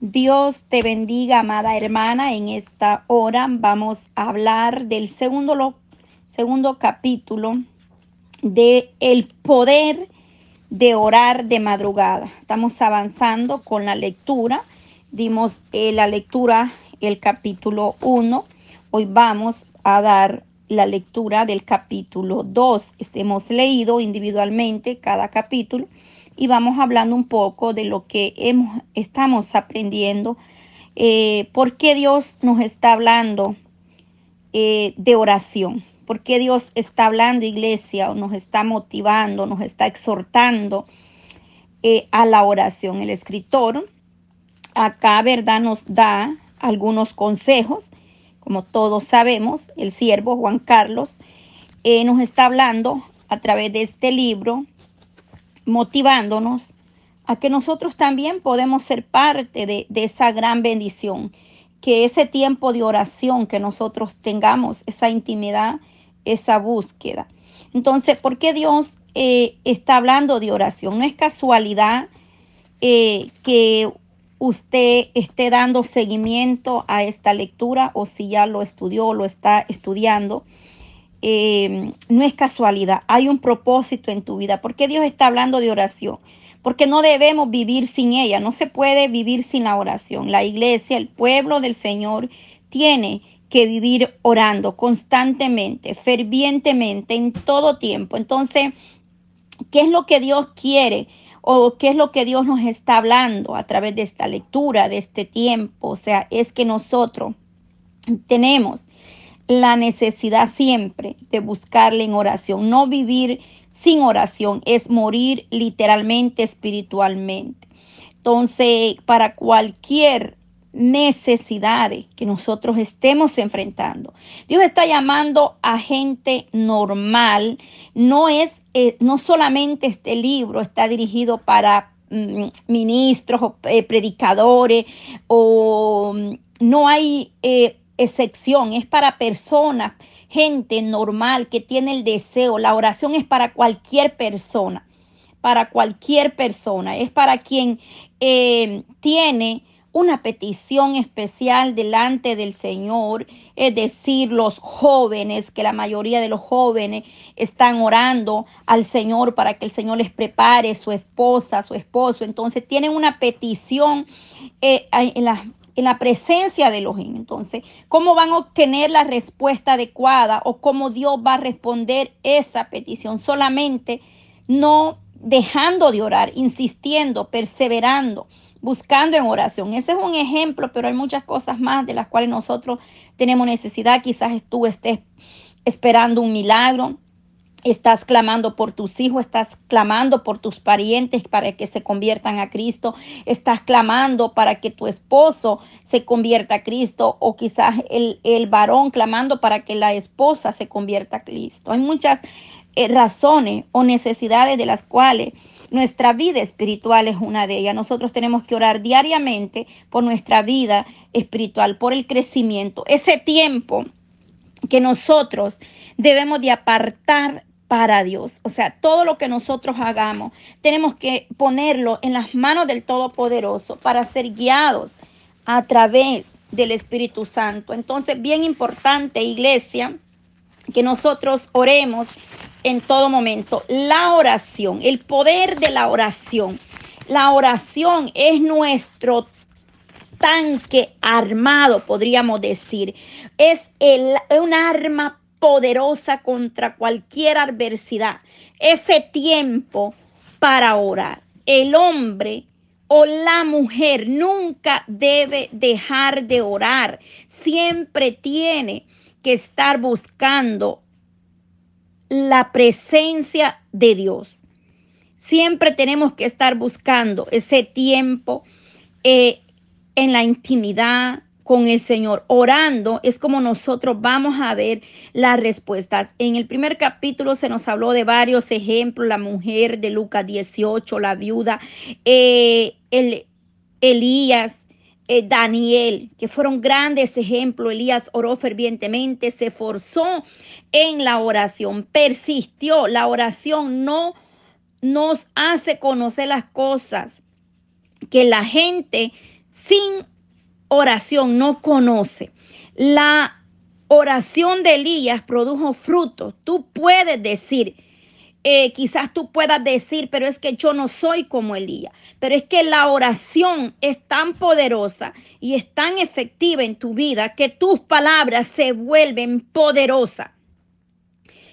Dios te bendiga, amada hermana. En esta hora vamos a hablar del segundo, segundo capítulo de el poder de orar de madrugada. Estamos avanzando con la lectura. Dimos eh, la lectura, el capítulo 1. Hoy vamos a dar la lectura del capítulo 2. Hemos leído individualmente cada capítulo y vamos hablando un poco de lo que hemos, estamos aprendiendo, eh, por qué Dios nos está hablando eh, de oración, por qué Dios está hablando, iglesia, o nos está motivando, nos está exhortando eh, a la oración. El escritor acá, ¿verdad?, nos da algunos consejos. Como todos sabemos, el siervo Juan Carlos nos está hablando a través de este libro motivándonos a que nosotros también podemos ser parte de, esa gran bendición, que ese tiempo de oración que nosotros tengamos, esa intimidad, esa búsqueda. Entonces, ¿por qué Dios eh, está hablando de oración? No es casualidad eh, que usted esté dando seguimiento a esta lectura o si ya lo estudió o lo está estudiando. Eh, no es casualidad, hay un propósito en tu vida. ¿Por qué Dios está hablando de oración? Porque no debemos vivir sin ella, no se puede vivir sin la oración. La iglesia, el pueblo del Señor, tiene que vivir orando constantemente, fervientemente, en todo tiempo. Entonces, ¿qué es lo que Dios quiere? ¿O qué es lo que Dios nos está hablando a través de esta lectura, de este tiempo? O sea, es que nosotros tenemos la necesidad siempre de buscarle en oración. No vivir sin oración es morir literalmente espiritualmente. Entonces, para cualquier necesidad que nosotros estemos enfrentando, Dios está llamando a gente normal. No es, eh, no solamente este libro está dirigido para mm, ministros o eh, predicadores o mm, no hay eh, excepción, es para personas, gente normal que tiene el deseo. La oración es para cualquier persona, para cualquier persona, es para quien eh, tiene una petición especial delante del Señor, es decir, los jóvenes, que la mayoría de los jóvenes están orando al Señor para que el Señor les prepare su esposa, su esposo. Entonces tienen una petición eh, en las en la presencia de Elohim. Entonces, ¿cómo van a obtener la respuesta adecuada o cómo Dios va a responder esa petición? Solamente no dejando de orar, insistiendo, perseverando, buscando en oración. Ese es un ejemplo, pero hay muchas cosas más de las cuales nosotros tenemos necesidad. Quizás tú estés esperando un milagro, Estás clamando por tus hijos, estás clamando por tus parientes para que se conviertan a Cristo, estás clamando para que tu esposo se convierta a Cristo o quizás el, el varón clamando para que la esposa se convierta a Cristo. Hay muchas eh, razones o necesidades de las cuales nuestra vida espiritual es una de ellas. Nosotros tenemos que orar diariamente por nuestra vida espiritual, por el crecimiento. Ese tiempo que nosotros debemos de apartar para Dios. O sea, todo lo que nosotros hagamos, tenemos que ponerlo en las manos del Todopoderoso para ser guiados a través del Espíritu Santo. Entonces, bien importante, iglesia, que nosotros oremos en todo momento. La oración, el poder de la oración. La oración es nuestro tanque armado, podríamos decir. Es el, un arma poderosa contra cualquier adversidad. Ese tiempo para orar. El hombre o la mujer nunca debe dejar de orar. Siempre tiene que estar buscando la presencia de Dios. Siempre tenemos que estar buscando ese tiempo eh, en la intimidad, con el Señor, orando, es como nosotros vamos a ver las respuestas. En el primer capítulo se nos habló de varios ejemplos, la mujer de Lucas 18, la viuda, eh, el, Elías, eh, Daniel, que fueron grandes ejemplos. Elías oró fervientemente, se esforzó en la oración, persistió. La oración no nos hace conocer las cosas que la gente sin oración no conoce. La oración de Elías produjo frutos. Tú puedes decir, eh, quizás tú puedas decir, pero es que yo no soy como Elías. Pero es que la oración es tan poderosa y es tan efectiva en tu vida que tus palabras se vuelven poderosas.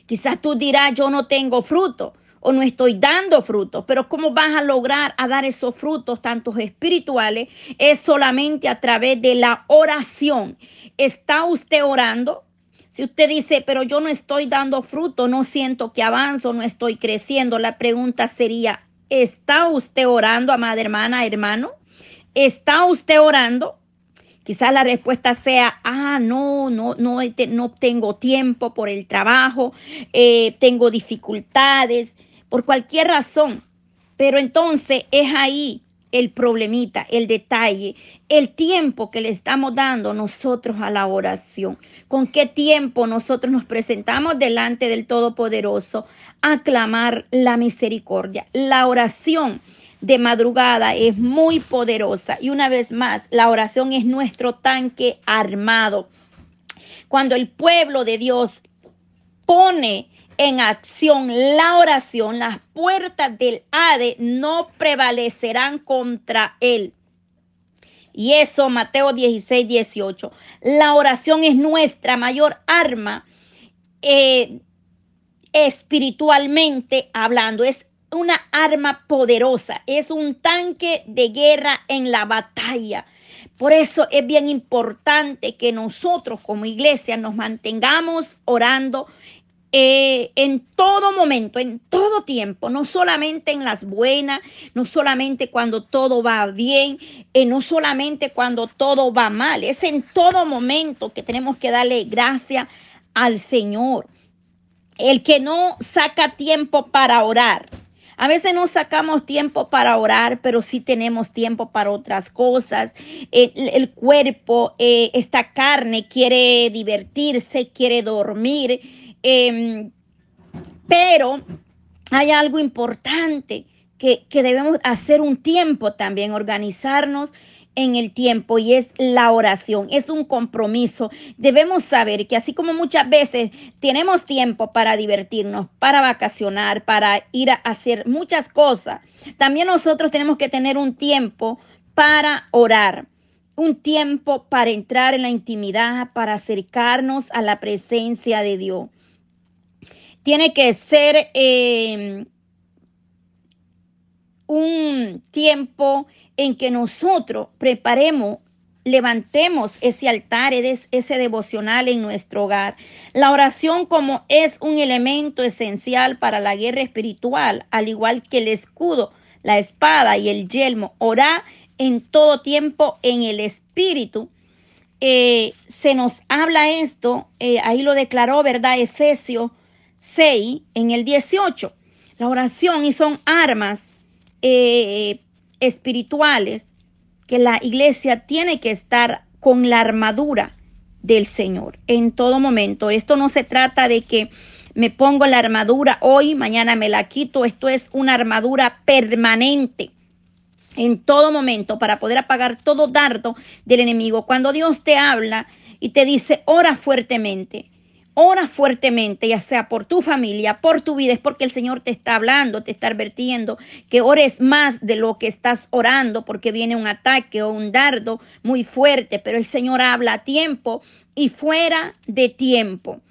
Quizás tú dirás, yo no tengo fruto o no estoy dando frutos, pero ¿cómo vas a lograr a dar esos frutos, tantos espirituales? Es solamente a través de la oración. ¿Está usted orando? Si usted dice, pero yo no estoy dando fruto, no siento que avanzo, no estoy creciendo, la pregunta sería, ¿está usted orando, amada hermana, hermano? ¿Está usted orando? Quizás la respuesta sea, ah, no, no, no, no tengo tiempo por el trabajo, eh, tengo dificultades, por cualquier razón. Pero entonces es ahí el problemita, el detalle, el tiempo que le estamos dando nosotros a la oración. Con qué tiempo nosotros nos presentamos delante del Todopoderoso a clamar la misericordia. La oración de madrugada es muy poderosa y una vez más, la oración es nuestro tanque armado. Cuando el pueblo de Dios pone en acción la oración, las puertas del Hade no prevalecerán contra él. Y eso, Mateo 16, 18. La oración es nuestra mayor arma eh, espiritualmente hablando. Es una arma poderosa, es un tanque de guerra en la batalla. Por eso es bien importante que nosotros como iglesia nos mantengamos orando eh, en todo momento, en todo tiempo, no solamente en las buenas, no solamente cuando todo va bien, eh, no solamente cuando todo va mal, es en todo momento que tenemos que darle gracias al Señor. El que no saca tiempo para orar. A veces no sacamos tiempo para orar, pero sí tenemos tiempo para otras cosas. El, cuerpo, eh, esta carne quiere divertirse, quiere dormir Em, pero hay algo importante que, que debemos hacer un tiempo también, organizarnos en el tiempo y es la oración, es un compromiso. Debemos saber que así como muchas veces tenemos tiempo para divertirnos, para vacacionar, para ir a hacer muchas cosas, también nosotros tenemos que tener un tiempo para orar, un tiempo para entrar en la intimidad, para acercarnos a la presencia de Dios tiene que ser em, un tiempo en que nosotros preparemos, levantemos ese altar, ese devocional en nuestro hogar. La oración como es un elemento esencial para la guerra espiritual, al igual que el escudo, la espada y el yelmo. Orar en todo tiempo en el espíritu. Eh, se nos habla esto, eh, ahí lo declaró, ¿verdad? Efesios 6, en el 18. La oración y son armas eh, espirituales que la iglesia tiene que estar con la armadura del Señor en todo momento. Esto no se trata de que me pongo la armadura hoy, mañana me la quito. Esto es una armadura permanente en todo momento para poder apagar todo dardo del enemigo. Cuando Dios te habla y te dice, ora fuertemente, Ora fuertemente, ya sea por tu familia, por tu vida, es porque el Señor te está hablando, te está advirtiendo que ores más de lo que estás orando, porque viene un ataque o un dardo muy fuerte, pero el Señor habla a tiempo y fuera de tiempo.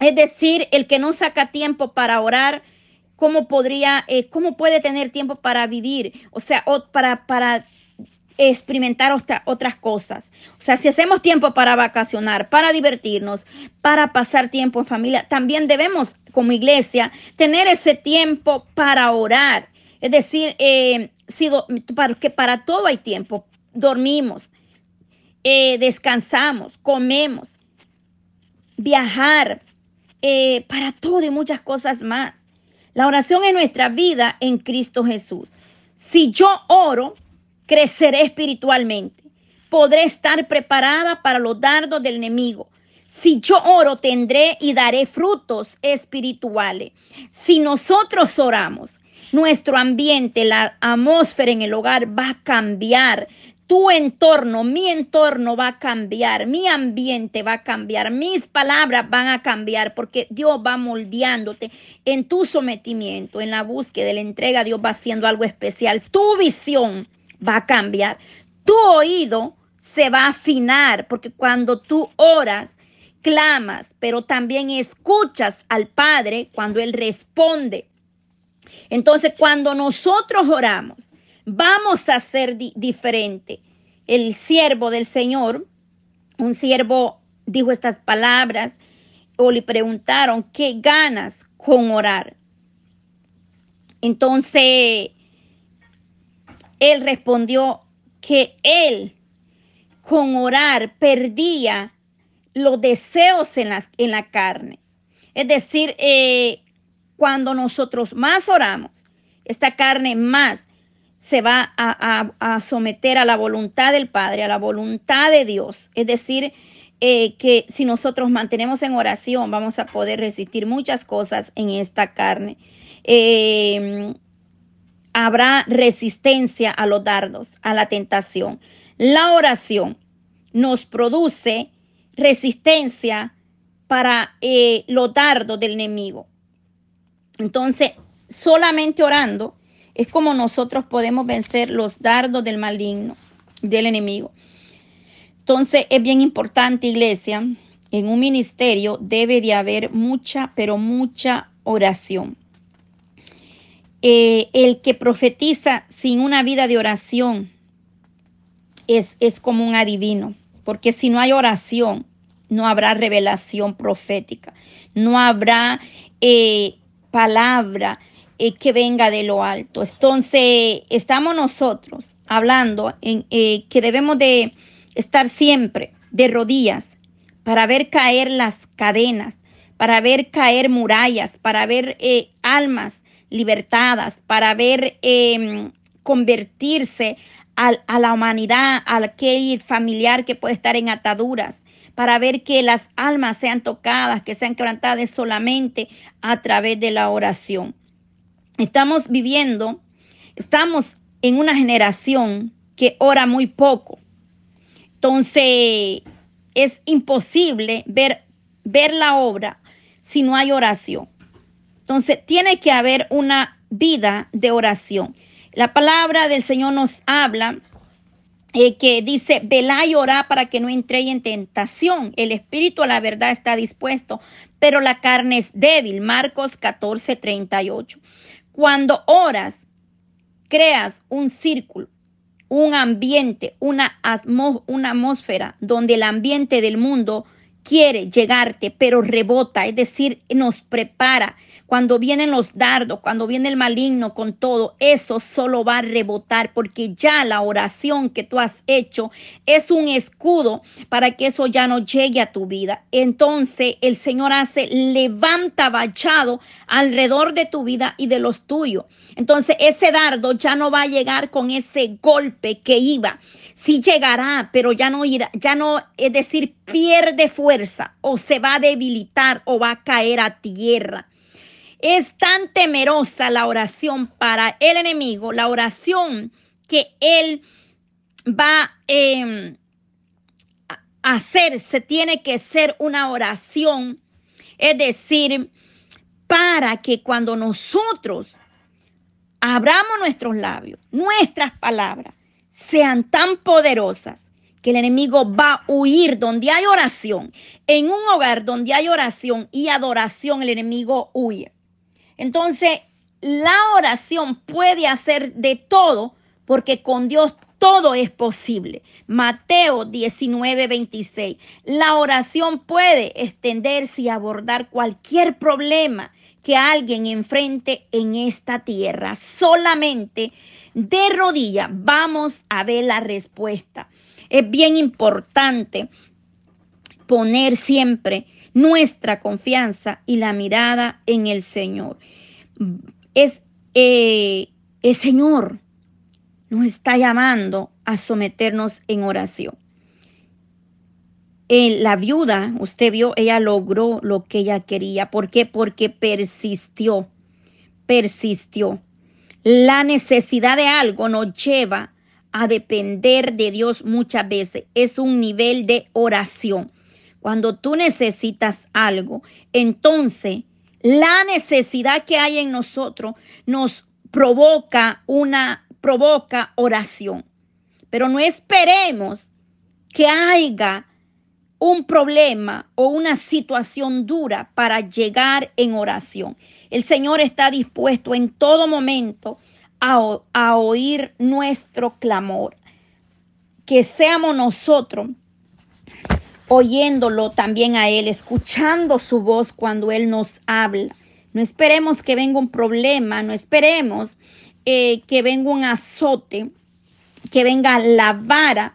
Es decir, el que no saca tiempo para orar, ¿cómo podría, eh, cómo puede tener tiempo para vivir? O sea, o para, para experimentar otras cosas. O sea, si hacemos tiempo para vacacionar, para divertirnos, para pasar tiempo en familia, también debemos como iglesia tener ese tiempo para orar. Es decir, eh, si para, que para todo hay tiempo. Dormimos, eh, descansamos, comemos, viajar, eh, para todo y muchas cosas más. La oración es nuestra vida en Cristo Jesús. Si yo oro, creceré espiritualmente. Podré estar preparada para los dardos del enemigo. Si yo oro, tendré y daré frutos espirituales. Si nosotros oramos, nuestro ambiente, la atmósfera en el hogar va a cambiar. tu entorno, mi entorno va a cambiar, mi ambiente va a cambiar, mis palabras van a cambiar porque Dios va moldeándote en tu sometimiento, en la búsqueda, en la entrega, Dios va haciendo algo especial. Tu visión va a cambiar, tu oído se va a afinar porque cuando tú oras, clamas, pero también escuchas al Padre cuando Él responde. Entonces, cuando nosotros oramos, vamos a ser diferente. El siervo del Señor, un siervo dijo estas palabras o le preguntaron, ¿qué ganas con orar? Entonces, él respondió que él con orar perdía los deseos en la, en la carne. Es decir, eh, cuando nosotros más oramos, esta carne más se va a, someter a la voluntad del Padre, a la voluntad de Dios. Es decir, eh, que si nosotros mantenemos en oración, vamos a poder resistir muchas cosas en esta carne. Em, habrá resistencia a los dardos, a la tentación. La oración nos produce resistencia para eh, los dardos del enemigo. Entonces, solamente orando es como nosotros podemos vencer los dardos del maligno, del enemigo. Entonces es bien importante, iglesia, en un ministerio debe de haber mucha, pero mucha oración. Eh, el que profetiza sin una vida de oración es, es como un adivino, porque si no hay oración, no habrá revelación profética, no habrá eh, palabra eh, que venga de lo alto. Entonces, estamos nosotros hablando que debemos de estar siempre de rodillas para ver caer las cadenas, para ver caer murallas, para ver almas libertadas, para ver em, convertirse a, la humanidad, a aquel familiar que puede estar en ataduras, para ver que las almas sean tocadas, que sean quebrantadas solamente a través de la oración. Estamos viviendo, estamos en una generación que ora muy poco. Entonces, es imposible ver, ver la obra si no hay oración. Entonces, tiene que haber una vida de oración. La palabra del Señor nos habla eh, que dice, velá y orá para que no entre en tentación. El espíritu a la verdad está dispuesto, pero la carne es débil. Marcos 14, 38. Cuando oras, creas un círculo, un ambiente, una, una atmósfera donde el ambiente del mundo quiere llegarte, pero rebota, es decir, nos prepara, cuando vienen los dardos, cuando viene el maligno con todo, eso solo va a rebotar porque ya la oración que tú has hecho es un escudo para que eso ya no llegue a tu vida. Entonces el Señor hace, levanta vallado alrededor de tu vida y de los tuyos. Entonces ese dardo ya no va a llegar con ese golpe que iba. Sí llegará, pero ya no irá, ya no, es decir, pierde fuerza o se va a debilitar o va a caer a tierra. Es tan temerosa la oración para el enemigo, la oración que él va em, a hacer, se tiene que ser una oración, es decir, para que cuando nosotros abramos nuestros labios, nuestras palabras sean tan poderosas que el enemigo va a huir donde hay oración. En un hogar donde hay oración y adoración, el enemigo huye. Entonces, la oración puede hacer de todo porque con Dios todo es posible. Mateo 19, 26. La oración puede extenderse y abordar cualquier problema que alguien enfrente en esta tierra. Solamente de rodilla vamos a ver la respuesta. Es bien importante poner siempre nuestra confianza y la mirada en el Señor. Es eh, el Señor nos está llamando a someternos en oración. Eh, la viuda, usted vio, ella logró lo que ella quería. ¿Por qué? Porque persistió, persistió. La necesidad de algo nos lleva a depender de Dios muchas veces es un nivel de oración. Cuando tú necesitas algo, entonces la necesidad que hay en nosotros nos provoca una provoca oración. Pero no esperemos que haya un problema o una situación dura para llegar en oración. El Señor está dispuesto en todo momento a, oír nuestro clamor. Que seamos nosotros oyéndolo también a Él, escuchando su voz cuando Él nos habla. No esperemos que venga un problema, no esperemos eh, que venga un azote, que venga la vara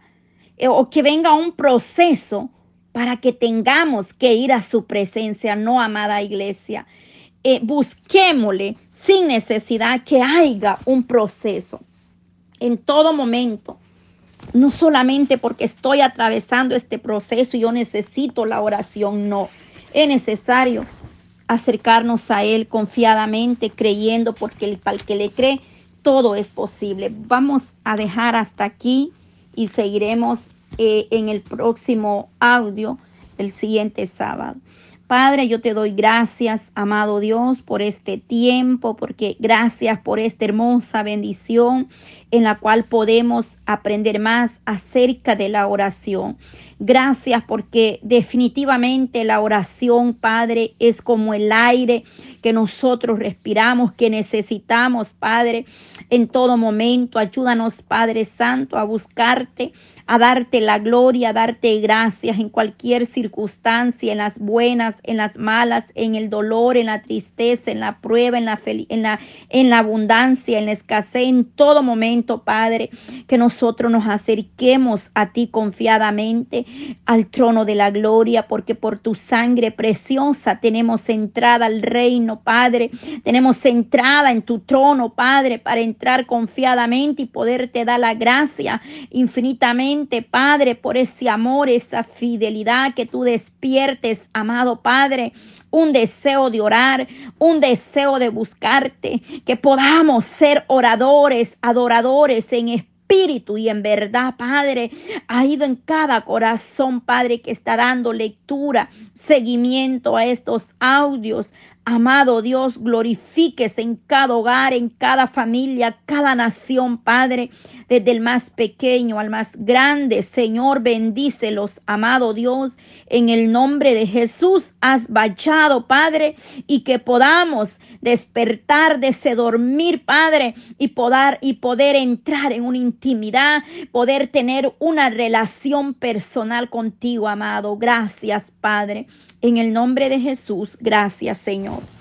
eh, o que venga un proceso para que tengamos que ir a su presencia, no amada iglesia. Eh, busquémosle sin necesidad que haya un proceso en todo momento no solamente porque estoy atravesando este proceso y yo necesito la oración, no. Es necesario acercarnos a Él confiadamente, creyendo, porque para el que le cree, todo es posible. Vamos a dejar hasta aquí y seguiremos eh, en el próximo audio el siguiente sábado. Padre, yo te doy gracias, amado Dios, por este tiempo, porque gracias por esta hermosa bendición en la cual podemos aprender más acerca de la oración. Gracias porque definitivamente la oración, Padre, es como el aire que nosotros respiramos, que necesitamos, Padre, en todo momento. Ayúdanos, Padre Santo, a buscarte, a darte la gloria, a darte gracias en cualquier circunstancia, en las buenas, en las malas, en el dolor, en la tristeza, en la prueba, en la, en la, en la abundancia, en la escasez, en todo momento, Padre, que nosotros nos acerquemos a ti confiadamente al trono de la gloria, porque por tu sangre preciosa tenemos entrada al Padre. Tenemos entrada en tu trono, Padre, para entrar confiadamente y poderte dar la gracia infinitamente, Padre, por ese amor, esa fidelidad que tú despiertes, amado Padre un deseo de orar, un deseo de buscarte, que podamos ser oradores, adoradores en espíritu espíritu y en verdad, Padre, ha ido en cada corazón, Padre, que está dando lectura, seguimiento a estos audios. Amado Dios, glorifíquese en cada hogar, en cada familia, cada nación, Padre, desde el más pequeño al más grande. Señor, bendícelos, amado Dios, en el nombre de Jesús. Has bachado, Padre, y que podamos despertar de ese dormir, Padre, y poder, y poder entrar en una intimidad, poder tener una relación personal contigo, amado. Gracias, Padre. En el nombre de Jesús, gracias, Señor.